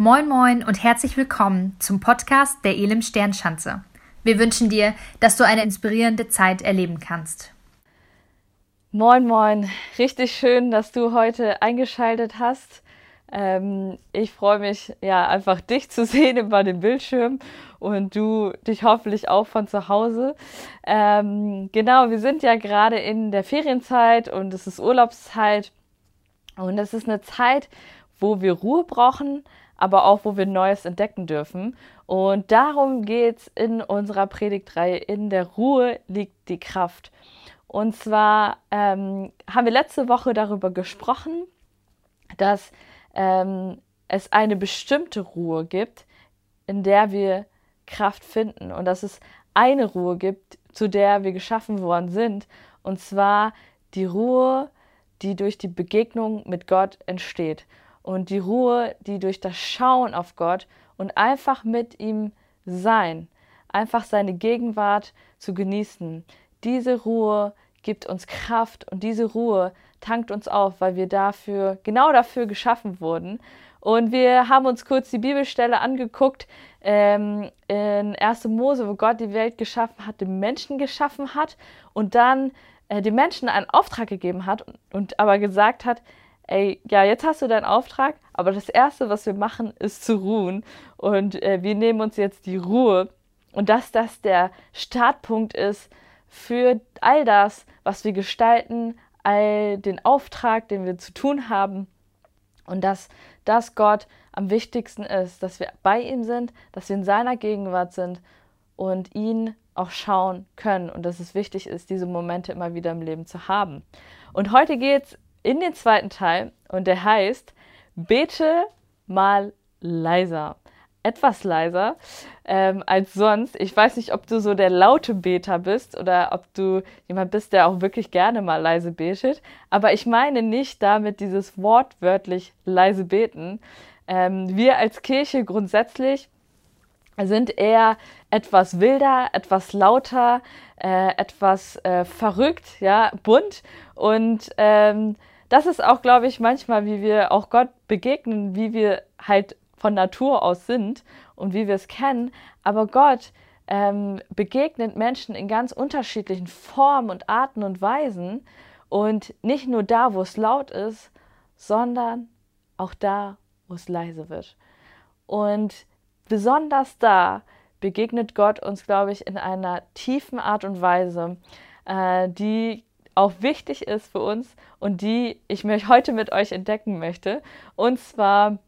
Moin Moin und herzlich willkommen zum Podcast der Elim Sternschanze. Wir wünschen dir, dass du eine inspirierende Zeit erleben kannst. Moin Moin, richtig schön, dass du heute eingeschaltet hast. Ähm, ich freue mich ja einfach dich zu sehen über dem Bildschirm und du dich hoffentlich auch von zu Hause. Ähm, genau, wir sind ja gerade in der Ferienzeit und es ist Urlaubszeit und es ist eine Zeit, wo wir Ruhe brauchen, aber auch wo wir Neues entdecken dürfen. Und darum geht es in unserer Predigtreihe. In der Ruhe liegt die Kraft. Und zwar ähm, haben wir letzte Woche darüber gesprochen, dass ähm, es eine bestimmte Ruhe gibt, in der wir Kraft finden. Und dass es eine Ruhe gibt, zu der wir geschaffen worden sind. Und zwar die Ruhe, die durch die Begegnung mit Gott entsteht und die Ruhe, die durch das Schauen auf Gott und einfach mit ihm sein, einfach seine Gegenwart zu genießen. Diese Ruhe gibt uns Kraft und diese Ruhe tankt uns auf, weil wir dafür, genau dafür geschaffen wurden. Und wir haben uns kurz die Bibelstelle angeguckt ähm, in 1. Mose, wo Gott die Welt geschaffen hat, den Menschen geschaffen hat und dann äh, den Menschen einen Auftrag gegeben hat und, und aber gesagt hat, ey, ja, jetzt hast du deinen Auftrag, aber das Erste, was wir machen, ist zu ruhen. Und äh, wir nehmen uns jetzt die Ruhe. Und dass das der Startpunkt ist für all das, was wir gestalten, all den Auftrag, den wir zu tun haben. Und dass das Gott am wichtigsten ist, dass wir bei ihm sind, dass wir in seiner Gegenwart sind und ihn auch schauen können und dass es wichtig ist, diese Momente immer wieder im Leben zu haben. Und heute geht es in den zweiten Teil und der heißt Bete mal leiser. Etwas leiser ähm, als sonst. Ich weiß nicht, ob du so der laute Beter bist oder ob du jemand bist, der auch wirklich gerne mal leise betet. Aber ich meine nicht damit dieses wortwörtlich leise beten. Ähm, wir als Kirche grundsätzlich sind eher etwas wilder, etwas lauter, äh, etwas äh, verrückt, ja, bunt und ähm, das ist auch, glaube ich, manchmal, wie wir auch Gott begegnen, wie wir halt von Natur aus sind und wie wir es kennen. Aber Gott ähm, begegnet Menschen in ganz unterschiedlichen Formen und Arten und Weisen. Und nicht nur da, wo es laut ist, sondern auch da, wo es leise wird. Und besonders da begegnet Gott uns, glaube ich, in einer tiefen Art und Weise, äh, die auch wichtig ist für uns und die ich mich heute mit euch entdecken möchte. Und zwar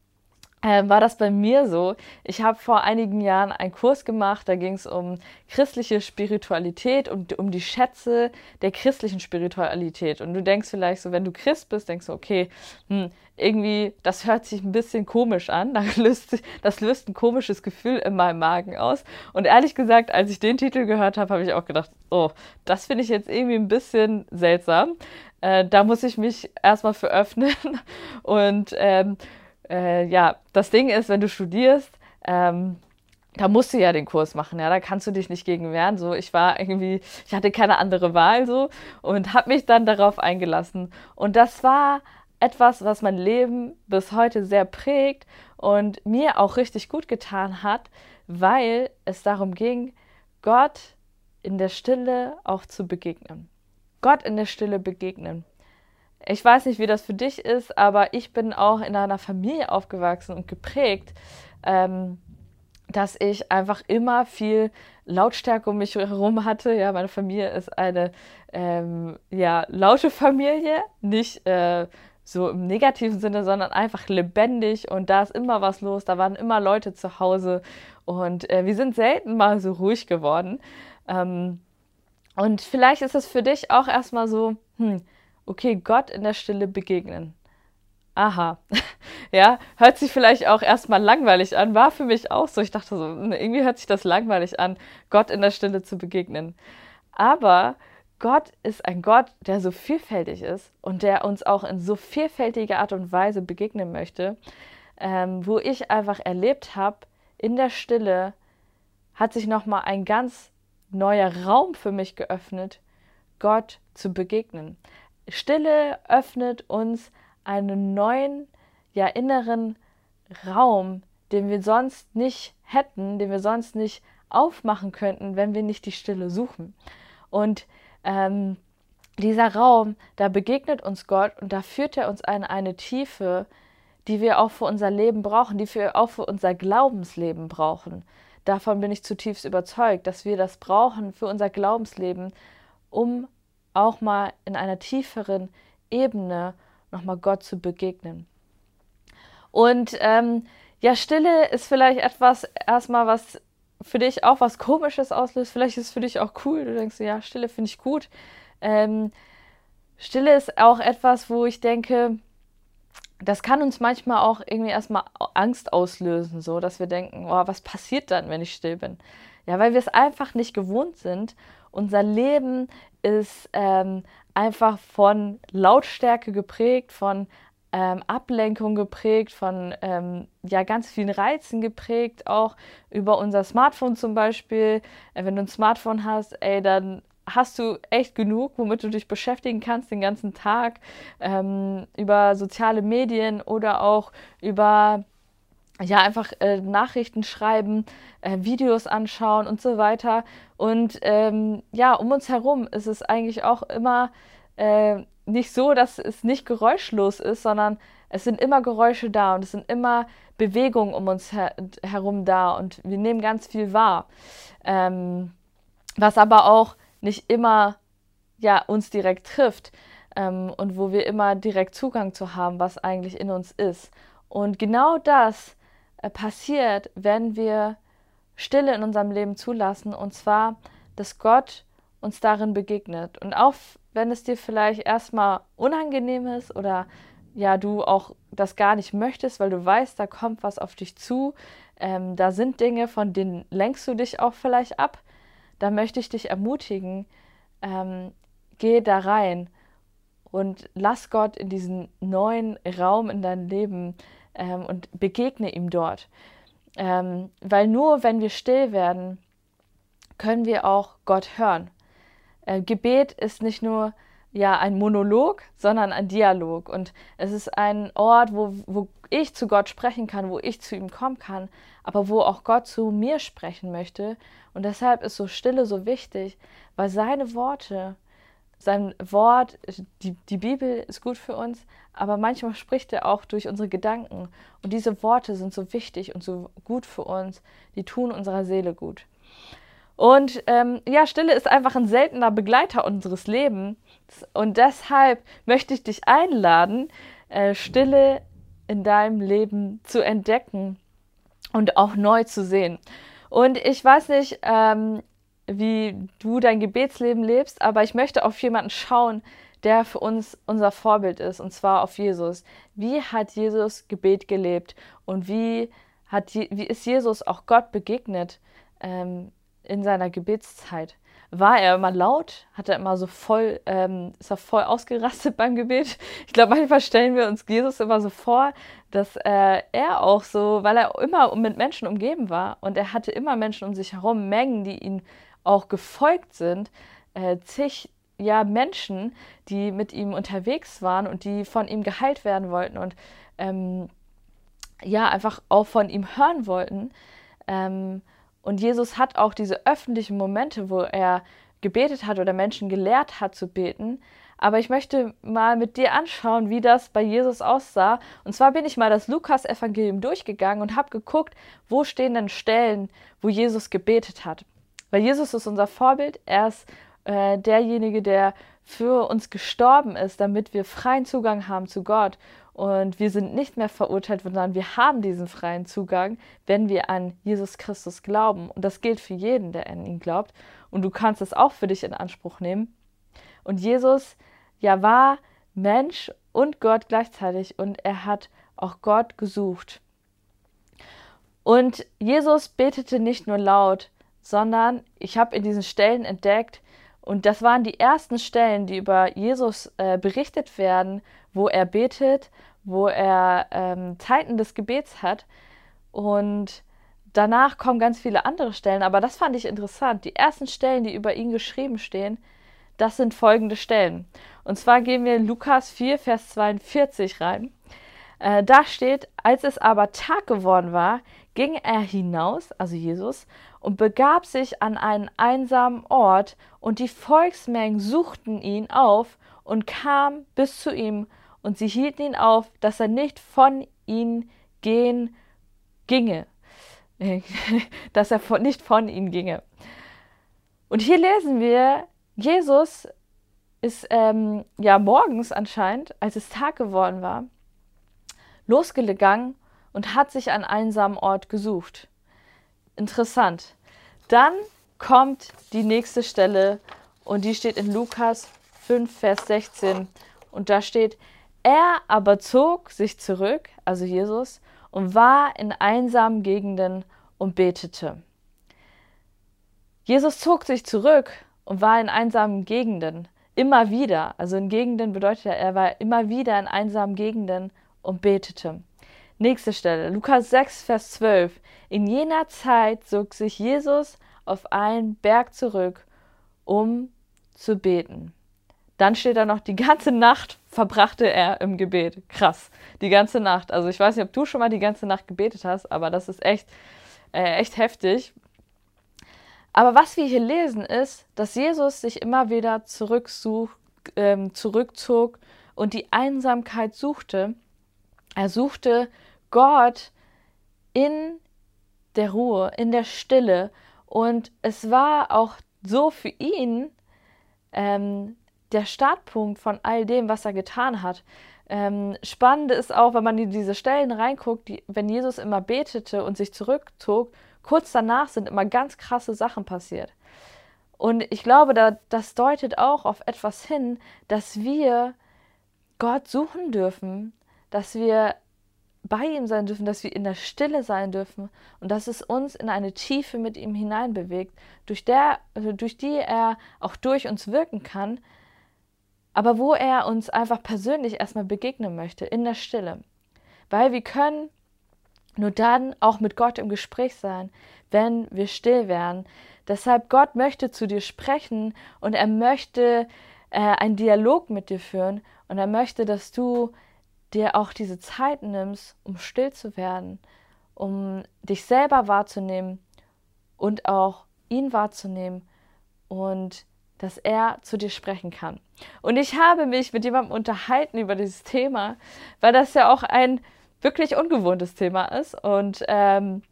äh, war das bei mir so. Ich habe vor einigen Jahren einen Kurs gemacht, da ging es um christliche Spiritualität und um die Schätze der christlichen Spiritualität. Und du denkst vielleicht so, wenn du Christ bist, denkst du, okay, hm, irgendwie, das hört sich ein bisschen komisch an. Das löst, das löst ein komisches Gefühl in meinem Magen aus. Und ehrlich gesagt, als ich den Titel gehört habe, habe ich auch gedacht, oh, das finde ich jetzt irgendwie ein bisschen seltsam. Äh, da muss ich mich erstmal für öffnen. Und ähm, äh, ja, das Ding ist, wenn du studierst, ähm, da musst du ja den Kurs machen, ja, da kannst du dich nicht gegen wehren. So, ich war irgendwie, ich hatte keine andere Wahl so und habe mich dann darauf eingelassen. Und das war etwas, was mein Leben bis heute sehr prägt und mir auch richtig gut getan hat, weil es darum ging, Gott in der Stille auch zu begegnen. Gott in der Stille begegnen. Ich weiß nicht, wie das für dich ist, aber ich bin auch in einer Familie aufgewachsen und geprägt, ähm, dass ich einfach immer viel Lautstärke um mich herum hatte. Ja, meine Familie ist eine ähm, ja, laute Familie, nicht äh, so im negativen Sinne, sondern einfach lebendig und da ist immer was los, da waren immer Leute zu Hause und äh, wir sind selten mal so ruhig geworden. Ähm, und vielleicht ist es für dich auch erstmal so, hm, okay, Gott in der Stille begegnen. Aha. ja, hört sich vielleicht auch erstmal langweilig an, war für mich auch so. Ich dachte so, hm, irgendwie hört sich das langweilig an, Gott in der Stille zu begegnen. Aber Gott ist ein Gott, der so vielfältig ist und der uns auch in so vielfältiger Art und Weise begegnen möchte, ähm, wo ich einfach erlebt habe, in der Stille hat sich nochmal ein ganz neuer Raum für mich geöffnet, Gott zu begegnen. Stille öffnet uns einen neuen, ja inneren Raum, den wir sonst nicht hätten, den wir sonst nicht aufmachen könnten, wenn wir nicht die Stille suchen. Und ähm, dieser Raum, da begegnet uns Gott und da führt er uns in eine Tiefe, die wir auch für unser Leben brauchen, die wir auch für unser Glaubensleben brauchen. Davon bin ich zutiefst überzeugt, dass wir das brauchen für unser Glaubensleben, um auch mal in einer tieferen Ebene nochmal Gott zu begegnen. Und ähm, ja, Stille ist vielleicht etwas erstmal, was für dich auch was Komisches auslöst. Vielleicht ist es für dich auch cool. Du denkst, ja, Stille finde ich gut. Ähm, Stille ist auch etwas, wo ich denke, das kann uns manchmal auch irgendwie erstmal Angst auslösen, so dass wir denken, oh, was passiert dann, wenn ich still bin? Ja, weil wir es einfach nicht gewohnt sind. Unser Leben ist ähm, einfach von Lautstärke geprägt, von ähm, Ablenkung geprägt, von ähm, ja, ganz vielen Reizen geprägt, auch über unser Smartphone zum Beispiel. Äh, wenn du ein Smartphone hast, ey, dann hast du echt genug, womit du dich beschäftigen kannst den ganzen Tag, ähm, über soziale Medien oder auch über ja, einfach äh, Nachrichten schreiben, äh, Videos anschauen und so weiter. Und ähm, ja, um uns herum ist es eigentlich auch immer äh, nicht so, dass es nicht geräuschlos ist, sondern es sind immer Geräusche da und es sind immer Bewegungen um uns her herum da und wir nehmen ganz viel wahr. Ähm, was aber auch nicht immer ja, uns direkt trifft ähm, und wo wir immer direkt Zugang zu haben, was eigentlich in uns ist. Und genau das passiert, wenn wir Stille in unserem Leben zulassen, und zwar, dass Gott uns darin begegnet. Und auch wenn es dir vielleicht erstmal unangenehm ist oder ja, du auch das gar nicht möchtest, weil du weißt, da kommt was auf dich zu, ähm, da sind Dinge, von denen lenkst du dich auch vielleicht ab, da möchte ich dich ermutigen, ähm, geh da rein und lass Gott in diesen neuen Raum in dein Leben ähm, und begegne ihm dort. Ähm, weil nur wenn wir still werden, können wir auch Gott hören. Äh, Gebet ist nicht nur ja ein Monolog, sondern ein Dialog. Und es ist ein Ort, wo, wo ich zu Gott sprechen kann, wo ich zu ihm kommen kann, aber wo auch Gott zu mir sprechen möchte. Und deshalb ist so Stille so wichtig, weil seine Worte, sein Wort, die, die Bibel ist gut für uns, aber manchmal spricht er auch durch unsere Gedanken. Und diese Worte sind so wichtig und so gut für uns, die tun unserer Seele gut. Und ähm, ja, Stille ist einfach ein seltener Begleiter unseres Lebens. Und deshalb möchte ich dich einladen, äh, Stille in deinem Leben zu entdecken und auch neu zu sehen. Und ich weiß nicht, ähm, wie du dein Gebetsleben lebst, aber ich möchte auf jemanden schauen, der für uns unser Vorbild ist, und zwar auf Jesus. Wie hat Jesus Gebet gelebt und wie, hat, wie ist Jesus auch Gott begegnet? Ähm, in seiner Gebetszeit? War er immer laut? Hat er immer so voll, ähm, ist er voll ausgerastet beim Gebet? Ich glaube, manchmal stellen wir uns Jesus immer so vor, dass äh, er auch so, weil er immer mit Menschen umgeben war und er hatte immer Menschen um sich herum, Mengen, die ihm auch gefolgt sind, äh, zig ja, Menschen, die mit ihm unterwegs waren und die von ihm geheilt werden wollten und ähm, ja, einfach auch von ihm hören wollten. Ähm, und Jesus hat auch diese öffentlichen Momente, wo er gebetet hat oder Menschen gelehrt hat zu beten. Aber ich möchte mal mit dir anschauen, wie das bei Jesus aussah. Und zwar bin ich mal das Lukas-Evangelium durchgegangen und habe geguckt, wo stehen denn Stellen, wo Jesus gebetet hat. Weil Jesus ist unser Vorbild. Er ist äh, derjenige, der für uns gestorben ist, damit wir freien Zugang haben zu Gott. Und wir sind nicht mehr verurteilt, sondern wir haben diesen freien Zugang, wenn wir an Jesus Christus glauben. Und das gilt für jeden, der an ihn glaubt. Und du kannst es auch für dich in Anspruch nehmen. Und Jesus, ja, war Mensch und Gott gleichzeitig. Und er hat auch Gott gesucht. Und Jesus betete nicht nur laut, sondern ich habe in diesen Stellen entdeckt, und das waren die ersten Stellen, die über Jesus äh, berichtet werden, wo er betet wo er ähm, Zeiten des Gebets hat. Und danach kommen ganz viele andere Stellen, aber das fand ich interessant. Die ersten Stellen, die über ihn geschrieben stehen, das sind folgende Stellen. Und zwar gehen wir in Lukas 4, Vers 42 rein. Äh, da steht, als es aber Tag geworden war, ging er hinaus, also Jesus, und begab sich an einen einsamen Ort, und die Volksmengen suchten ihn auf und kamen bis zu ihm, und sie hielten ihn auf, dass er nicht von ihnen gehen ginge, dass er nicht von ihnen ginge. Und hier lesen wir, Jesus ist ähm, ja morgens anscheinend, als es Tag geworden war, losgegangen und hat sich einen einsamen Ort gesucht. Interessant. Dann kommt die nächste Stelle und die steht in Lukas 5, Vers 16. Und da steht, er aber zog sich zurück, also Jesus, und war in einsamen Gegenden und betete. Jesus zog sich zurück und war in einsamen Gegenden, immer wieder. Also in Gegenden bedeutet er, er war immer wieder in einsamen Gegenden und betete. Nächste Stelle, Lukas 6, Vers 12. In jener Zeit zog sich Jesus auf einen Berg zurück, um zu beten. Dann steht da noch, die ganze Nacht verbrachte er im Gebet. Krass, die ganze Nacht. Also ich weiß nicht, ob du schon mal die ganze Nacht gebetet hast, aber das ist echt, äh, echt heftig. Aber was wir hier lesen ist, dass Jesus sich immer wieder zurücksuch, ähm, zurückzog und die Einsamkeit suchte. Er suchte Gott in der Ruhe, in der Stille. Und es war auch so für ihn ähm, der Startpunkt von all dem, was er getan hat. Ähm, spannend ist auch, wenn man in diese Stellen reinguckt, die, wenn Jesus immer betete und sich zurückzog, kurz danach sind immer ganz krasse Sachen passiert. Und ich glaube, da, das deutet auch auf etwas hin, dass wir Gott suchen dürfen, dass wir bei ihm sein dürfen, dass wir in der Stille sein dürfen und dass es uns in eine Tiefe mit ihm hineinbewegt, durch, der, also durch die er auch durch uns wirken kann, aber wo er uns einfach persönlich erstmal begegnen möchte, in der Stille. Weil wir können nur dann auch mit Gott im Gespräch sein, wenn wir still werden. Deshalb Gott möchte zu dir sprechen und er möchte äh, einen Dialog mit dir führen und er möchte, dass du dir auch diese Zeit nimmst, um still zu werden, um dich selber wahrzunehmen und auch ihn wahrzunehmen und dass er zu dir sprechen kann. Und ich habe mich mit jemandem unterhalten über dieses Thema, weil das ja auch ein wirklich ungewohntes Thema ist. Und ähm,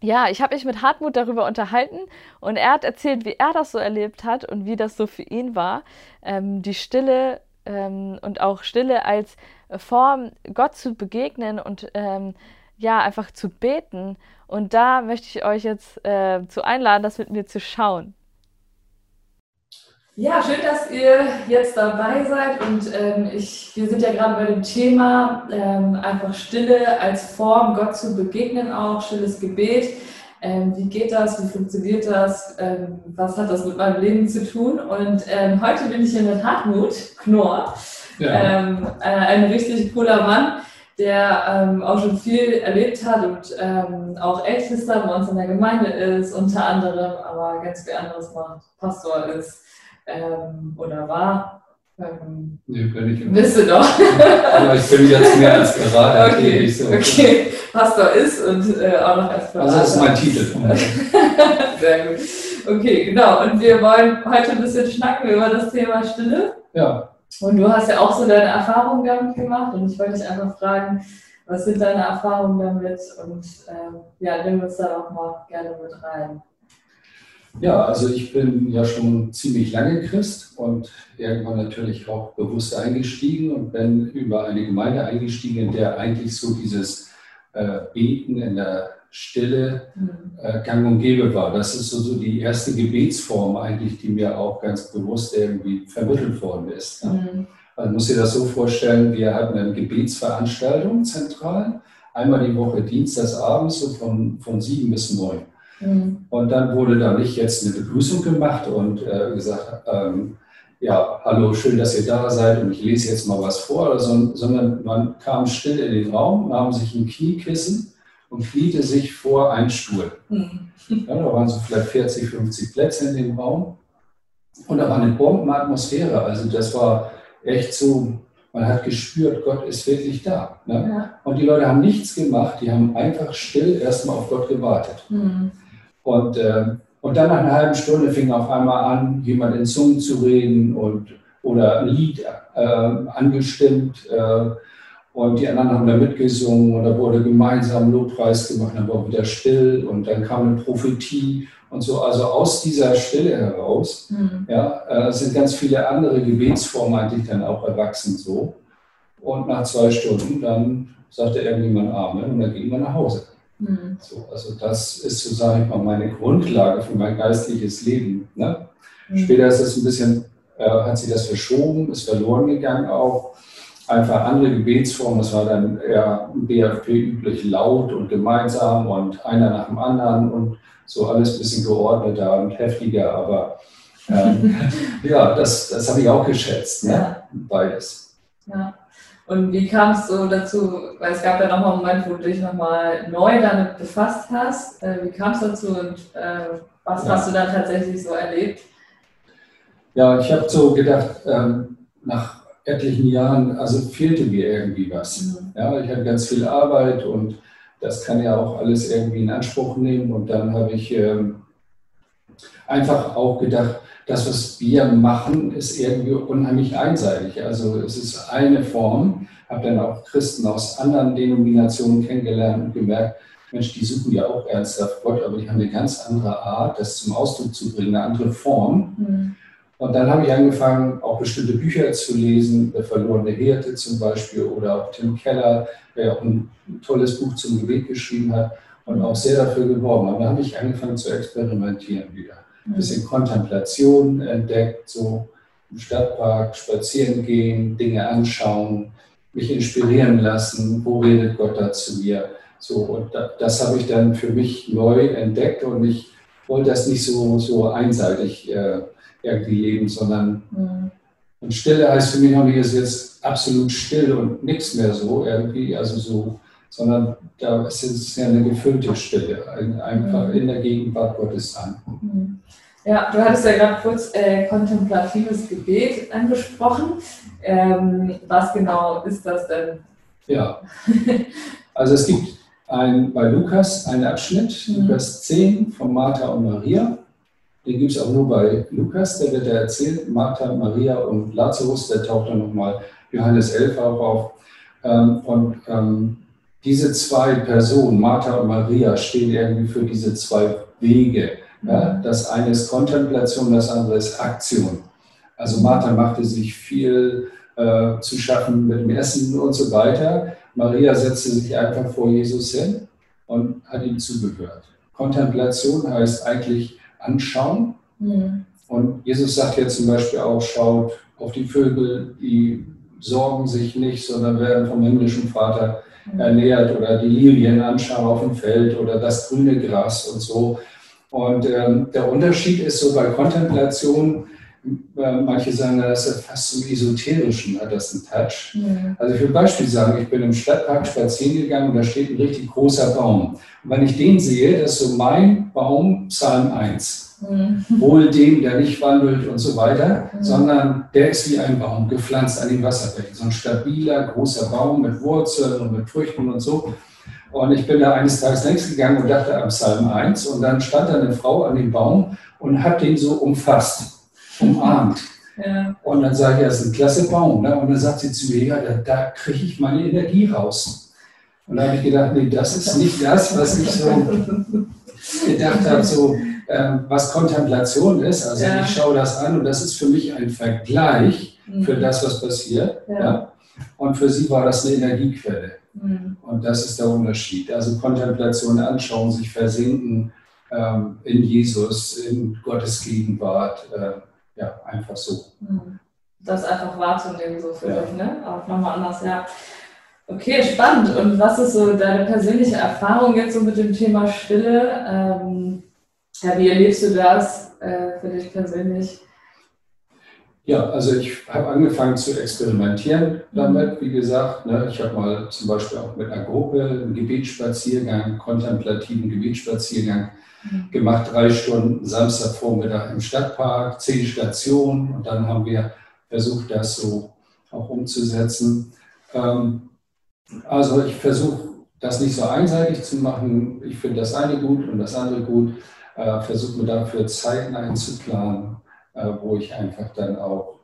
ja, ich habe mich mit Hartmut darüber unterhalten und er hat erzählt, wie er das so erlebt hat und wie das so für ihn war, ähm, die Stille ähm, und auch Stille als Form, Gott zu begegnen und ähm, ja, einfach zu beten. Und da möchte ich euch jetzt äh, zu einladen, das mit mir zu schauen. Ja, schön, dass ihr jetzt dabei seid und ähm, ich, wir sind ja gerade bei dem Thema ähm, einfach Stille als Form, Gott zu begegnen auch, stilles Gebet. Ähm, wie geht das? Wie funktioniert das? Ähm, was hat das mit meinem Leben zu tun? Und ähm, heute bin ich hier mit Hartmut Knorr, ja. Ähm, äh, ein richtig cooler Mann, der auch schon viel erlebt hat und auch Ältester bei uns in der Gemeinde ist, unter anderem, aber ganz viel anderes macht, Pastor ist ähm, oder war. Ähm, nee, bin ich. Bist du doch. Aber ich bin jetzt mehr als gerade. Okay, so. okay. Pastor ist und äh, auch noch als Berater. Also das ist mein Titel. Sehr gut. Okay, genau. Und wir wollen heute ein bisschen schnacken über das Thema Stille. Ja. Und du hast ja auch so deine Erfahrungen damit gemacht und ich wollte dich einfach fragen, was sind deine Erfahrungen damit und ähm, ja, nimm uns da auch mal gerne mit rein. Ja, also ich bin ja schon ziemlich lange Christ und irgendwann natürlich auch bewusst eingestiegen und bin über eine Gemeinde eingestiegen, in der eigentlich so dieses äh, Beten in der Stille mhm. äh, gang und gäbe war. Das ist so, so die erste Gebetsform eigentlich, die mir auch ganz bewusst irgendwie vermittelt worden ist. Ja. Mhm. Also muss dir das so vorstellen, wir hatten eine Gebetsveranstaltung zentral, einmal die Woche dienstagsabends so von, von sieben bis neun. Mhm. Und dann wurde da nicht jetzt eine Begrüßung gemacht und äh, gesagt, ähm, ja, hallo, schön, dass ihr da seid und ich lese jetzt mal was vor, so, sondern man kam still in den Raum, nahm sich ein Kniekissen und kniete sich vor einen Stuhl. Mhm. Ja, da waren so vielleicht 40, 50 Plätze in dem Raum und da war eine Bombenatmosphäre. Also das war echt so, man hat gespürt, Gott ist wirklich da. Ne? Ja. Und die Leute haben nichts gemacht, die haben einfach still erstmal auf Gott gewartet. Mhm. Und, äh, und dann nach einer halben Stunde fing auf einmal an, jemand in Zungen zu reden und, oder ein Lied äh, angestimmt. Äh, und die anderen haben da mitgesungen und da wurde gemeinsam Lobpreis gemacht, dann war wieder still und dann kam eine Prophetie und so. Also aus dieser Stille heraus mhm. ja, äh, sind ganz viele andere Gebetsformen eigentlich dann auch erwachsen so. Und nach zwei Stunden dann sagte irgendjemand Amen und dann ging man nach Hause. Mhm. So, also das ist so, sage ich mal, meine Grundlage für mein geistliches Leben. Ne? Mhm. Später ist es ein bisschen, äh, hat sich das verschoben, ist verloren gegangen auch. Einfach andere Gebetsformen, das war dann eher BFP üblich laut und gemeinsam und einer nach dem anderen und so alles ein bisschen geordneter und heftiger, aber ähm, ja, das, das habe ich auch geschätzt, ne? Ja. beides. Ja. Und wie kam es so dazu, weil es gab ja nochmal einen Moment, wo du dich nochmal neu damit befasst hast. Äh, wie kam es dazu und äh, was ja. hast du dann tatsächlich so erlebt? Ja, ich habe so gedacht, ähm, nach etlichen Jahren, also fehlte mir irgendwie was. Mhm. Ja, ich hatte ganz viel Arbeit und das kann ja auch alles irgendwie in Anspruch nehmen. Und dann habe ich ähm, einfach auch gedacht, das, was wir machen, ist irgendwie unheimlich einseitig. Also es ist eine Form. Habe dann auch Christen aus anderen Denominationen kennengelernt und gemerkt, Mensch, die suchen ja auch ernsthaft Gott, aber die haben eine ganz andere Art, das zum Ausdruck zu bringen, eine andere Form. Mhm. Und dann habe ich angefangen, auch bestimmte Bücher zu lesen, Der verlorene Hirte zum Beispiel oder auch Tim Keller, der auch ein tolles Buch zum Gebet geschrieben hat und auch sehr dafür geworben. Aber dann habe ich angefangen zu experimentieren wieder. Ein bisschen Kontemplation entdeckt, so im Stadtpark spazieren gehen, Dinge anschauen, mich inspirieren lassen, wo redet Gott da zu mir. So, und das habe ich dann für mich neu entdeckt und ich wollte das nicht so, so einseitig äh, irgendwie leben, sondern mhm. und Stille heißt für mich auch nicht, ist jetzt absolut still und nichts mehr so irgendwie, also so, sondern da ist es ja eine gefüllte Stille, einfach mhm. in der Gegenwart Gottes sein. Mhm. Ja, du hattest ja gerade kurz äh, kontemplatives Gebet angesprochen. Ähm, was genau ist das denn? Ja, also es gibt ein, bei Lukas einen Abschnitt, mhm. Lukas 10 von Martha und Maria. Den gibt es auch nur bei Lukas, der wird da erzählt. Martha, Maria und Lazarus, der taucht dann nochmal Johannes 11 auch auf. Ähm, und ähm, diese zwei Personen, Martha und Maria, stehen irgendwie für diese zwei Wege. Das eine ist Kontemplation, das andere ist Aktion. Also Martha machte sich viel äh, zu schaffen mit dem Essen und so weiter. Maria setzte sich einfach vor Jesus hin und hat ihm zugehört. Kontemplation heißt eigentlich anschauen. Mhm. Und Jesus sagt ja zum Beispiel auch, schaut auf die Vögel, die sorgen sich nicht, sondern werden vom himmlischen Vater mhm. ernährt oder die Lilien anschauen auf dem Feld oder das grüne Gras und so. Und ähm, der Unterschied ist so bei Kontemplation, manche sagen, das ist fast zum Esoterischen, hat das einen Touch. Mhm. Also ich will Beispiel sagen, ich bin im Stadtpark spazieren gegangen und da steht ein richtig großer Baum. Und wenn ich den sehe, das ist so mein Baum, Psalm 1. Mhm. Wohl dem, der nicht wandelt und so weiter, mhm. sondern der ist wie ein Baum, gepflanzt an den Wasserbecken. So ein stabiler, großer Baum mit Wurzeln und mit Früchten und so. Und ich bin da eines Tages längs gegangen und dachte am Psalm 1 und dann stand da eine Frau an dem Baum und hat den so umfasst umarmt. Ja. Und dann sage ich, das ist ein klasse Baum. Ne? Und dann sagt sie zu mir, ja, da, da kriege ich meine Energie raus. Und da habe ich gedacht, nee, das ist nicht das, was ich so gedacht habe, so, äh, was Kontemplation ist. Also ja. ich schaue das an und das ist für mich ein Vergleich mhm. für das, was passiert. Ja. ja. Und für sie war das eine Energiequelle. Mhm. Und das ist der Unterschied. Also Kontemplation anschauen, sich versinken ähm, in Jesus, in Gottes Gegenwart. Äh, ja, einfach so. Mhm. Das einfach wahrzunehmen, so für ja. dich, ne? Auch nochmal anders, ja. Okay, spannend. Und was ist so deine persönliche Erfahrung jetzt so mit dem Thema Stille? Ähm, ja, wie erlebst du das äh, für dich persönlich? Ja, also ich habe angefangen zu experimentieren damit, wie gesagt. Ne, ich habe mal zum Beispiel auch mit einer Gruppe einen Gebetsspaziergang, kontemplativen Gebetsspaziergang Mhm. Gemacht, drei Stunden Samstagvormittag im Stadtpark, zehn Stationen und dann haben wir versucht, das so auch umzusetzen. Ähm, also ich versuche das nicht so einseitig zu machen. Ich finde das eine gut und das andere gut. Äh, versuche mir dafür Zeiten einzuplanen, äh, wo ich einfach dann auch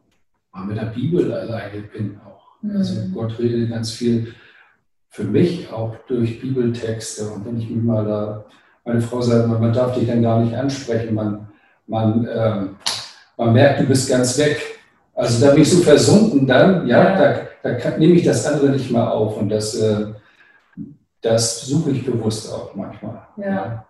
mal mit der Bibel alleine bin. Auch. Mhm. Also Gott redet ganz viel für mich auch durch Bibeltexte. Und wenn ich mich mal da, meine Frau sagt, man, man darf dich dann gar nicht ansprechen, man, man, äh, man merkt, du bist ganz weg. Also da bin ich so versunken dann, ja, ja. da, da kann, nehme ich das andere nicht mehr auf. Und das, äh, das suche ich bewusst auch manchmal. Ja. ja.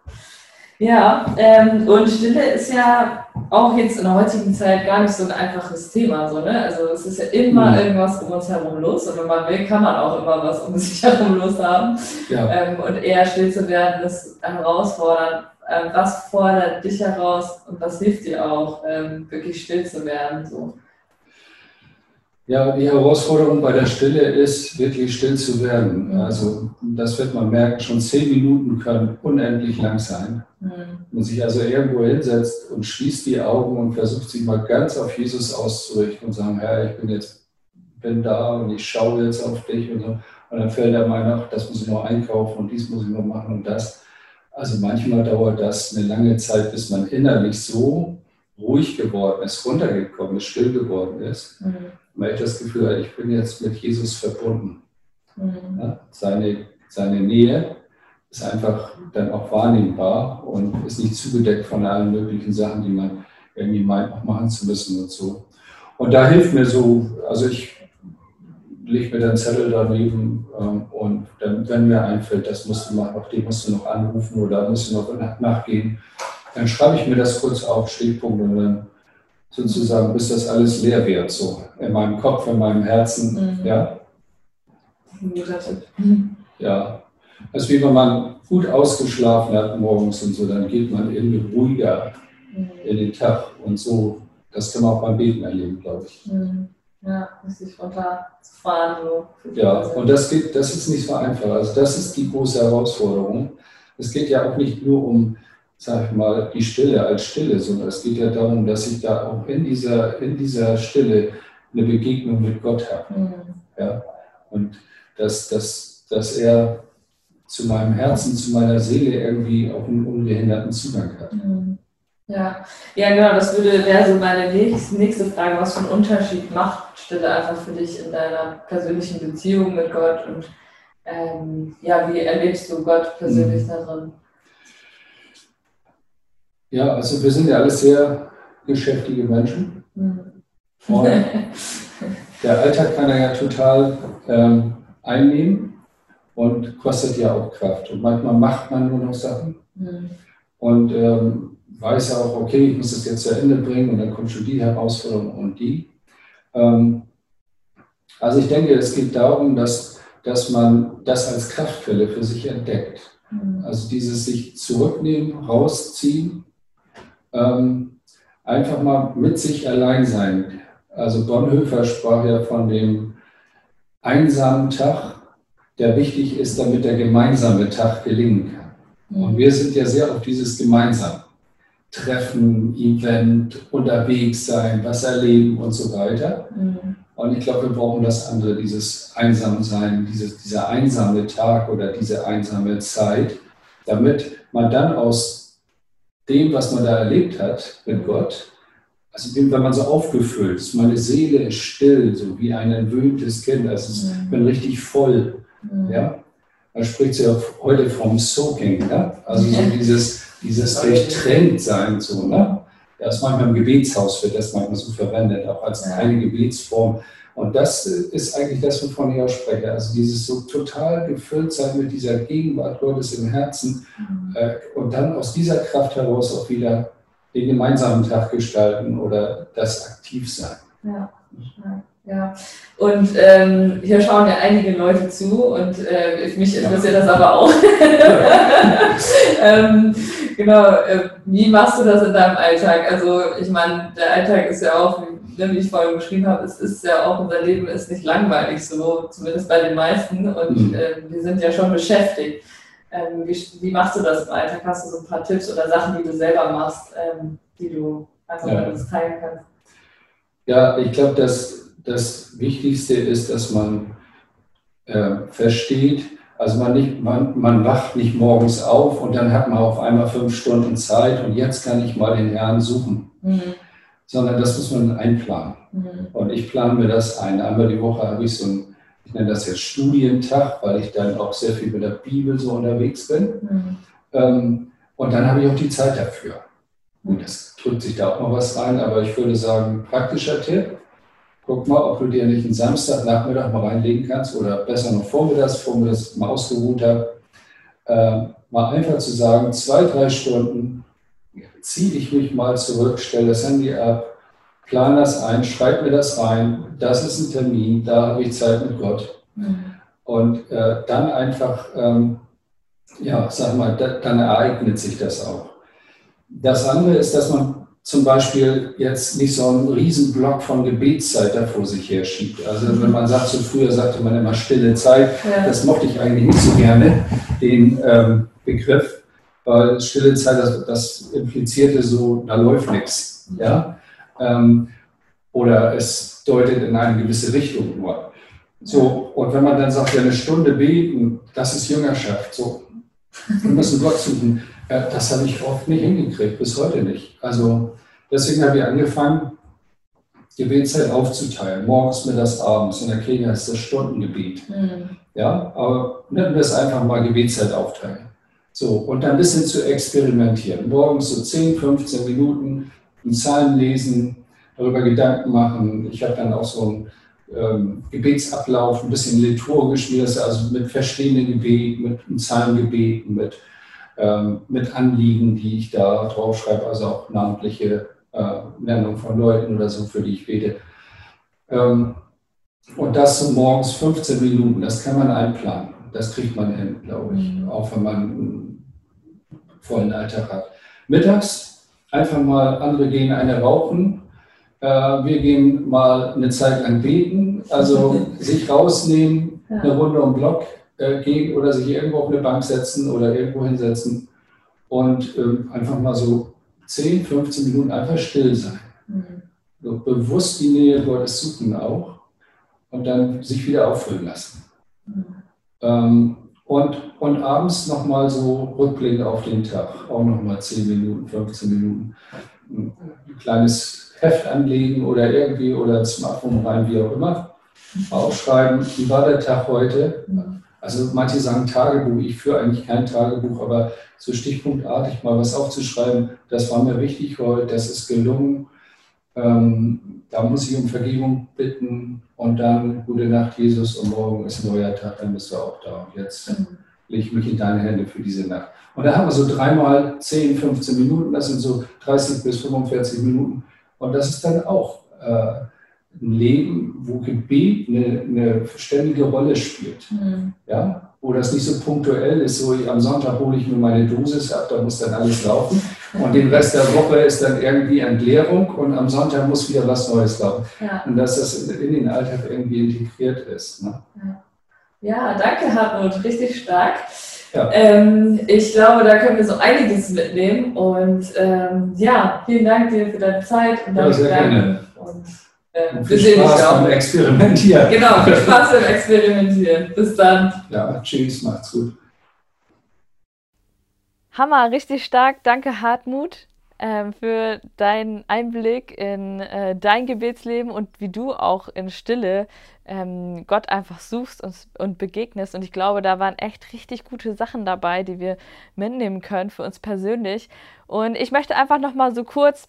Ja, ähm, und Stille ist ja auch jetzt in der heutigen Zeit gar nicht so ein einfaches Thema. So, ne? Also es ist ja immer mhm. irgendwas um uns herum los und wenn man will, kann man auch immer was um sich herum los haben. Ja. Ähm, und eher still zu werden, ist herausfordernd. Ähm, was fordert dich heraus und was hilft dir auch, ähm, wirklich still zu werden? So. Ja, die Herausforderung bei der Stille ist, wirklich still zu werden. Also das wird man merken, schon zehn Minuten können unendlich lang sein. Mhm. Man sich also irgendwo hinsetzt und schließt die Augen und versucht sich mal ganz auf Jesus auszurichten und sagen, Herr, ich bin jetzt bin da und ich schaue jetzt auf dich und so. Und dann fällt er mal nach, das muss ich noch einkaufen und dies muss ich noch machen und das. Also manchmal dauert das eine lange Zeit, bis man innerlich so ruhig geworden ist, runtergekommen ist, still geworden ist. Mhm weil ich das Gefühl habe, ich bin jetzt mit Jesus verbunden. Mhm. Ja, seine, seine Nähe ist einfach dann auch wahrnehmbar und ist nicht zugedeckt von allen möglichen Sachen, die man irgendwie meint, noch machen zu müssen und so. Und da hilft mir so, also ich lege mir dann Zettel daneben ähm, und dann, wenn mir einfällt, das musst du machen, auf den musst du noch anrufen oder musst du noch nachgehen, dann schreibe ich mir das kurz auf, Stichpunkt und dann sozusagen, bis das alles leer wird, so in meinem Kopf, in meinem Herzen. Mhm. Ja. Ja. Also wie wenn man gut ausgeschlafen hat morgens und so, dann geht man irgendwie ruhiger mhm. in den Tag und so. Das kann man auch beim Beten erleben, glaube ich. Mhm. Ja, richtig runterzufahren. So ja, und das geht, das ist nicht so einfach. Also das ist die große Herausforderung. Es geht ja auch nicht nur um sag ich mal, die Stille als Stille, sondern es geht ja darum, dass ich da auch in dieser, in dieser Stille eine Begegnung mit Gott habe. Mhm. Ja? Und dass, dass, dass er zu meinem Herzen, zu meiner Seele irgendwie auch einen unbehinderten Zugang hat. Mhm. Ja. ja, genau, das würde, wäre so meine nächste Frage. Was für einen Unterschied macht Stille einfach für dich in deiner persönlichen Beziehung mit Gott und ähm, ja, wie erlebst du Gott persönlich mhm. darin? Ja, also wir sind ja alles sehr geschäftige Menschen. Mhm. Und der Alltag kann er ja total ähm, einnehmen und kostet ja auch Kraft. Und manchmal macht man nur noch Sachen mhm. und ähm, weiß auch, okay, ich muss das jetzt zu Ende bringen und dann kommt schon die Herausforderung und die. Ähm, also ich denke, es geht darum, dass, dass man das als Kraftquelle für sich entdeckt. Mhm. Also dieses sich zurücknehmen, rausziehen ähm, einfach mal mit sich allein sein. Also Bonhoeffer sprach ja von dem einsamen Tag, der wichtig ist, damit der gemeinsame Tag gelingen kann. Und wir sind ja sehr auf dieses Gemeinsam. Treffen, Event, unterwegs sein, was erleben und so weiter. Mhm. Und ich glaube, wir brauchen das andere, dieses Einsamsein, dieses, dieser einsame Tag oder diese einsame Zeit, damit man dann aus dem, was man da erlebt hat mit Gott, also wenn man so aufgefüllt ist, meine Seele ist still, so wie ein entwöhntes Kind, also ich mhm. bin richtig voll. Mhm. Ja? Man spricht sie ja heute vom Soaking, ja? also so dieses, dieses Durchtrenntsein, so, ne? Das manchmal im Gebetshaus wird das manchmal so verwendet, auch als eine Gebetsform. Und das ist eigentlich das, wovon ich auch spreche. Also dieses so total gefüllt sein mit dieser Gegenwart Gottes im Herzen mhm. äh, und dann aus dieser Kraft heraus auch wieder den gemeinsamen Tag gestalten oder das aktiv sein. Ja, ja. Und ähm, hier schauen ja einige Leute zu und äh, mich interessiert ja. das aber auch. ähm, genau, äh, wie machst du das in deinem Alltag? Also ich meine, der Alltag ist ja auch, Ne, wie ich vorhin beschrieben habe, es ist ja auch, unser Leben ist nicht langweilig, so zumindest bei den meisten. Und mhm. äh, wir sind ja schon beschäftigt. Ähm, wie, wie, machst du das im Alltag? Hast du so ein paar Tipps oder Sachen, die du selber machst, ähm, die du einfach ja. mit uns teilen kannst? Ja, ich glaube, dass das Wichtigste ist, dass man äh, versteht, also man, nicht, man, man wacht nicht morgens auf und dann hat man auf einmal fünf Stunden Zeit und jetzt kann ich mal den Herrn suchen. Mhm. Sondern das muss man einplanen. Mhm. Und ich plane mir das ein. Einmal die Woche habe ich so ein, ich nenne das jetzt Studientag, weil ich dann auch sehr viel mit der Bibel so unterwegs bin. Mhm. Ähm, und dann habe ich auch die Zeit dafür. Gut, das drückt sich da auch noch was rein, aber ich würde sagen, praktischer Tipp. Guck mal, ob du dir nicht einen Samstagnachmittag mal reinlegen kannst oder besser noch vormittags, vormittags mal ausgeruhter. Äh, mal einfach zu sagen, zwei, drei Stunden ziehe ich mich mal zurück, stelle das Handy ab, plan das ein, schreib mir das rein, das ist ein Termin, da habe ich Zeit mit Gott. Mhm. Und äh, dann einfach, ähm, ja, sag mal, da, dann ereignet sich das auch. Das andere ist, dass man zum Beispiel jetzt nicht so einen riesen Block von Gebetszeit da vor sich her schiebt. Also wenn man sagt, so früher sagte man immer stille Zeit, ja. das mochte ich eigentlich nicht so gerne, den ähm, Begriff, weil stille Zeit, das, das implizierte so, da läuft nichts. Ja? Ähm, oder es deutet in eine gewisse Richtung nur. So, und wenn man dann sagt, ja, eine Stunde beten, das ist Jüngerschaft, so, wir müssen Gott suchen. Ja, das habe ich oft nicht hingekriegt, bis heute nicht. Also deswegen habe ich angefangen, Gebetszeit aufzuteilen. Morgens, mittags, abends. In der Kirche heißt das Stundengebet. Mhm. Ja, aber nennen wir es einfach mal Gebetszeit aufteilen. So, und dann ein bisschen zu experimentieren. Morgens so 10, 15 Minuten einen Psalm lesen, darüber Gedanken machen. Ich habe dann auch so einen ähm, Gebetsablauf, ein bisschen liturgisch, wie das also mit verstehendem Gebet, mit einem Psalmgebeten, mit ähm, mit Anliegen, die ich da draufschreibe, also auch namentliche äh, Nennung von Leuten oder so, für die ich bete. Ähm, und das morgens 15 Minuten, das kann man einplanen. Das kriegt man hin, glaube ich, mhm. auch wenn man einen vollen Alltag hat. Mittags einfach mal, andere gehen eine rauchen, äh, wir gehen mal eine Zeit lang beten, also sich rausnehmen, eine Runde um Block äh, gehen oder sich irgendwo auf eine Bank setzen oder irgendwo hinsetzen und äh, einfach mal so 10, 15 Minuten einfach still sein. Mhm. So bewusst die Nähe Gottes suchen auch und dann sich wieder auffüllen lassen. Mhm. Ähm, und, und abends nochmal so Rückblick auf den Tag, auch nochmal 10 Minuten, 15 Minuten. Ein kleines Heft anlegen oder irgendwie oder Smartphone rein, wie auch immer. Mhm. Aufschreiben, wie war der Tag heute? Mhm. Also manche sagen Tagebuch, ich führe eigentlich kein Tagebuch, aber so stichpunktartig mal was aufzuschreiben, das war mir wichtig heute, das ist gelungen. Ähm, da muss ich um Vergebung bitten und dann gute Nacht, Jesus, und morgen ist ein neuer Tag, dann bist du auch da. Und jetzt lege ich mich in deine Hände für diese Nacht. Und da haben wir so dreimal 10, 15 Minuten, das sind so 30 bis 45 Minuten. Und das ist dann auch äh, ein Leben, wo Gebet eine, eine ständige Rolle spielt. Mhm. Ja? Wo das nicht so punktuell ist, so am Sonntag hole ich mir meine Dosis ab, da muss dann alles laufen. Und den Rest der Woche ist dann irgendwie Entleerung und am Sonntag muss wieder was Neues laufen. Ja. Und dass das in den Alltag irgendwie integriert ist. Ne? Ja. ja, danke Hartmut, richtig stark. Ja. Ähm, ich glaube, da können wir so einiges mitnehmen. Und ähm, ja, vielen Dank dir für deine Zeit und deine ja, Gedanken. Und äh, viel Spaß beim Experimentieren. Genau, viel Spaß beim Experimentieren. Bis dann. Ja, tschüss, macht's gut. Hammer, richtig stark. Danke, Hartmut, ähm, für deinen Einblick in äh, dein Gebetsleben und wie du auch in Stille ähm, Gott einfach suchst und, und begegnest. Und ich glaube, da waren echt richtig gute Sachen dabei, die wir mitnehmen können für uns persönlich. Und ich möchte einfach noch mal so kurz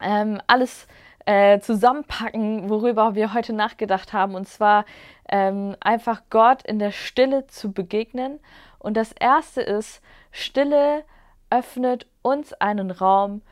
ähm, alles äh, zusammenpacken, worüber wir heute nachgedacht haben. Und zwar ähm, einfach Gott in der Stille zu begegnen. Und das Erste ist, Stille öffnet uns einen Raum,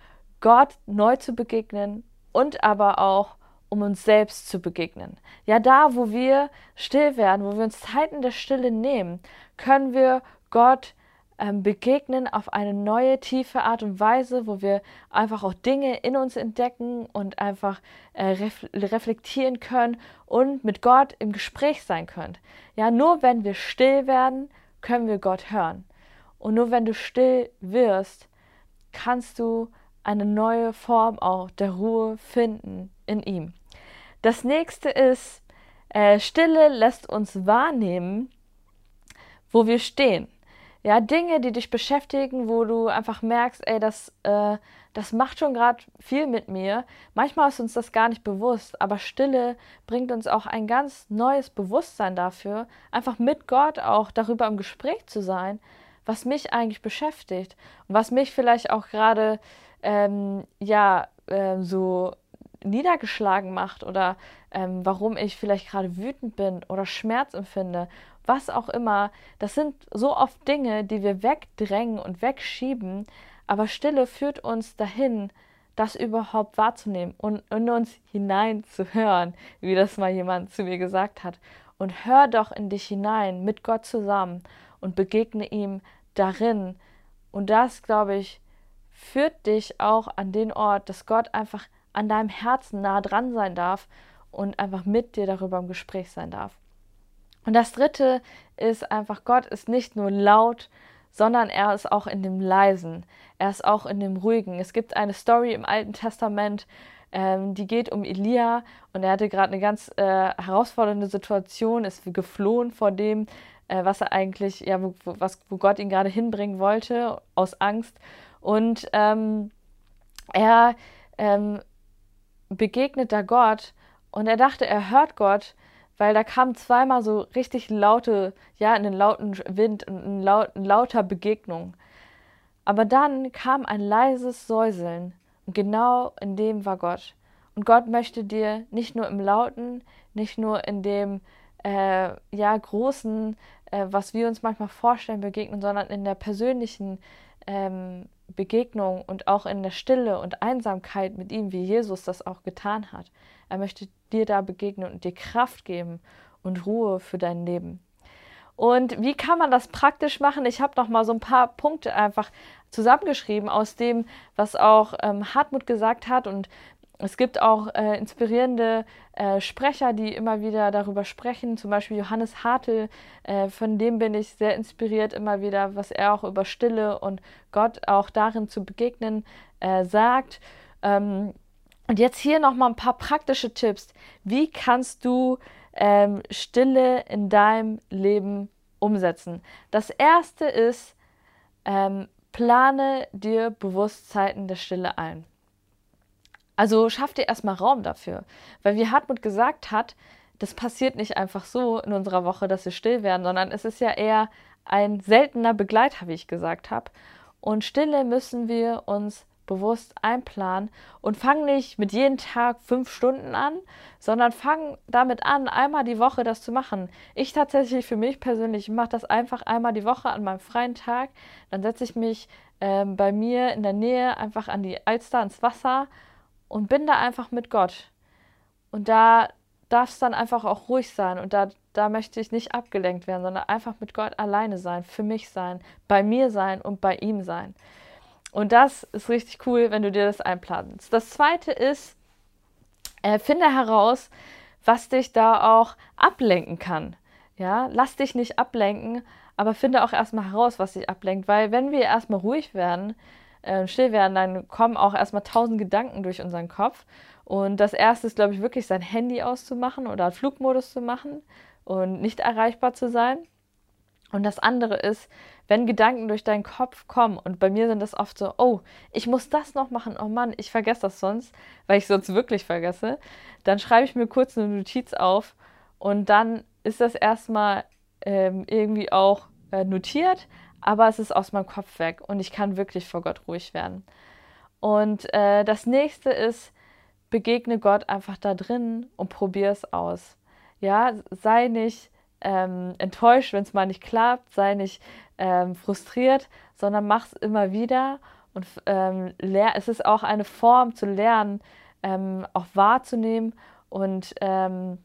Gott neu zu begegnen und aber auch um uns selbst zu begegnen. Ja, da, wo wir still werden, wo wir uns Zeiten der Stille nehmen, können wir Gott ähm, begegnen auf eine neue, tiefe Art und Weise, wo wir einfach auch Dinge in uns entdecken und einfach äh, ref reflektieren können und mit Gott im Gespräch sein können. Ja, nur wenn wir still werden, können wir Gott hören. Und nur wenn du still wirst, kannst du eine neue Form auch der Ruhe finden in ihm. Das nächste ist, äh, Stille lässt uns wahrnehmen, wo wir stehen. Ja, Dinge, die dich beschäftigen, wo du einfach merkst, ey, das, äh, das macht schon gerade viel mit mir. Manchmal ist uns das gar nicht bewusst, aber Stille bringt uns auch ein ganz neues Bewusstsein dafür, einfach mit Gott auch darüber im Gespräch zu sein, was mich eigentlich beschäftigt und was mich vielleicht auch gerade ähm, ja äh, so niedergeschlagen macht oder ähm, warum ich vielleicht gerade wütend bin oder Schmerz empfinde, was auch immer. Das sind so oft Dinge, die wir wegdrängen und wegschieben, aber Stille führt uns dahin, das überhaupt wahrzunehmen und in uns hineinzuhören, wie das mal jemand zu mir gesagt hat. Und hör doch in dich hinein mit Gott zusammen und begegne ihm darin. Und das, glaube ich, führt dich auch an den Ort, dass Gott einfach an deinem Herzen nah dran sein darf und einfach mit dir darüber im Gespräch sein darf. Und das dritte ist einfach, Gott ist nicht nur laut, sondern er ist auch in dem Leisen, er ist auch in dem Ruhigen. Es gibt eine Story im Alten Testament, ähm, die geht um Elia und er hatte gerade eine ganz äh, herausfordernde Situation, ist geflohen vor dem, äh, was er eigentlich, ja, wo, was, wo Gott ihn gerade hinbringen wollte, aus Angst. Und ähm, er ähm, begegnet da Gott und er dachte, er hört Gott, weil da kam zweimal so richtig laute, ja, einen lauten Wind, eine laut, lauter Begegnung. Aber dann kam ein leises Säuseln und genau in dem war Gott. Und Gott möchte dir nicht nur im Lauten, nicht nur in dem äh, ja, großen, äh, was wir uns manchmal vorstellen, begegnen, sondern in der persönlichen ähm, Begegnung und auch in der Stille und Einsamkeit mit ihm, wie Jesus das auch getan hat. Er möchte dir da begegnen und dir Kraft geben und Ruhe für dein Leben. Und wie kann man das praktisch machen? Ich habe noch mal so ein paar Punkte einfach zusammengeschrieben aus dem, was auch ähm, Hartmut gesagt hat und es gibt auch äh, inspirierende äh, Sprecher, die immer wieder darüber sprechen, zum Beispiel Johannes Hartl, äh, von dem bin ich sehr inspiriert immer wieder, was er auch über Stille und Gott auch darin zu begegnen äh, sagt. Ähm, und jetzt hier nochmal ein paar praktische Tipps. Wie kannst du ähm, Stille in deinem Leben umsetzen? Das erste ist, ähm, plane dir Bewusstheiten der Stille ein. Also schaff dir erstmal Raum dafür. Weil wie Hartmut gesagt hat, das passiert nicht einfach so in unserer Woche, dass wir still werden, sondern es ist ja eher ein seltener Begleiter, wie ich gesagt habe. Und Stille müssen wir uns bewusst einplanen und fang nicht mit jedem Tag fünf Stunden an, sondern fang damit an, einmal die Woche das zu machen. Ich tatsächlich für mich persönlich mache das einfach einmal die Woche an meinem freien Tag. Dann setze ich mich ähm, bei mir in der Nähe einfach an die Alster ins Wasser und bin da einfach mit Gott. Und da darf es dann einfach auch ruhig sein und da, da möchte ich nicht abgelenkt werden, sondern einfach mit Gott alleine sein, für mich sein, bei mir sein und bei ihm sein. Und das ist richtig cool, wenn du dir das einplanst. Das zweite ist, äh, finde heraus, was dich da auch ablenken kann. Ja, lass dich nicht ablenken, aber finde auch erstmal heraus, was dich ablenkt, weil wenn wir erstmal ruhig werden, äh, still werden, dann kommen auch erstmal tausend Gedanken durch unseren Kopf. Und das erste ist, glaube ich, wirklich sein Handy auszumachen oder Flugmodus zu machen und nicht erreichbar zu sein. Und das andere ist, wenn Gedanken durch deinen Kopf kommen, und bei mir sind das oft so, oh, ich muss das noch machen, oh Mann, ich vergesse das sonst, weil ich sonst wirklich vergesse, dann schreibe ich mir kurz eine Notiz auf und dann ist das erstmal ähm, irgendwie auch äh, notiert, aber es ist aus meinem Kopf weg und ich kann wirklich vor Gott ruhig werden. Und äh, das nächste ist, begegne Gott einfach da drin und probier es aus. Ja, sei nicht ähm, enttäuscht, wenn es mal nicht klappt, sei nicht ähm, frustriert, sondern mach es immer wieder und ähm, es ist auch eine Form zu lernen, ähm, auch wahrzunehmen und ähm,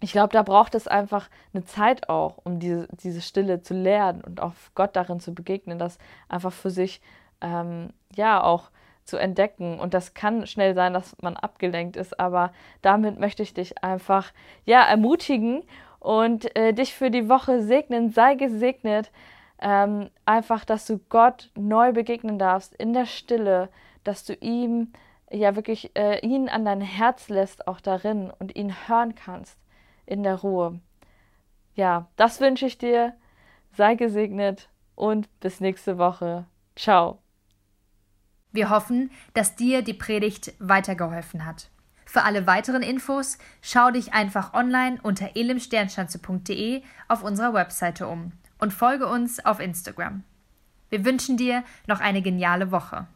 ich glaube, da braucht es einfach eine Zeit auch, um diese, diese Stille zu lernen und auch Gott darin zu begegnen, das einfach für sich ähm, ja auch zu entdecken. Und das kann schnell sein, dass man abgelenkt ist, aber damit möchte ich dich einfach ja ermutigen und äh, dich für die Woche segnen. Sei gesegnet. Ähm, einfach, dass du Gott neu begegnen darfst in der Stille, dass du ihm ja wirklich äh, ihn an dein Herz lässt, auch darin und ihn hören kannst in der Ruhe. Ja, das wünsche ich dir. Sei gesegnet und bis nächste Woche. Ciao. Wir hoffen, dass dir die Predigt weitergeholfen hat. Für alle weiteren Infos schau dich einfach online unter elimsternschanze.de auf unserer Webseite um und folge uns auf Instagram. Wir wünschen dir noch eine geniale Woche.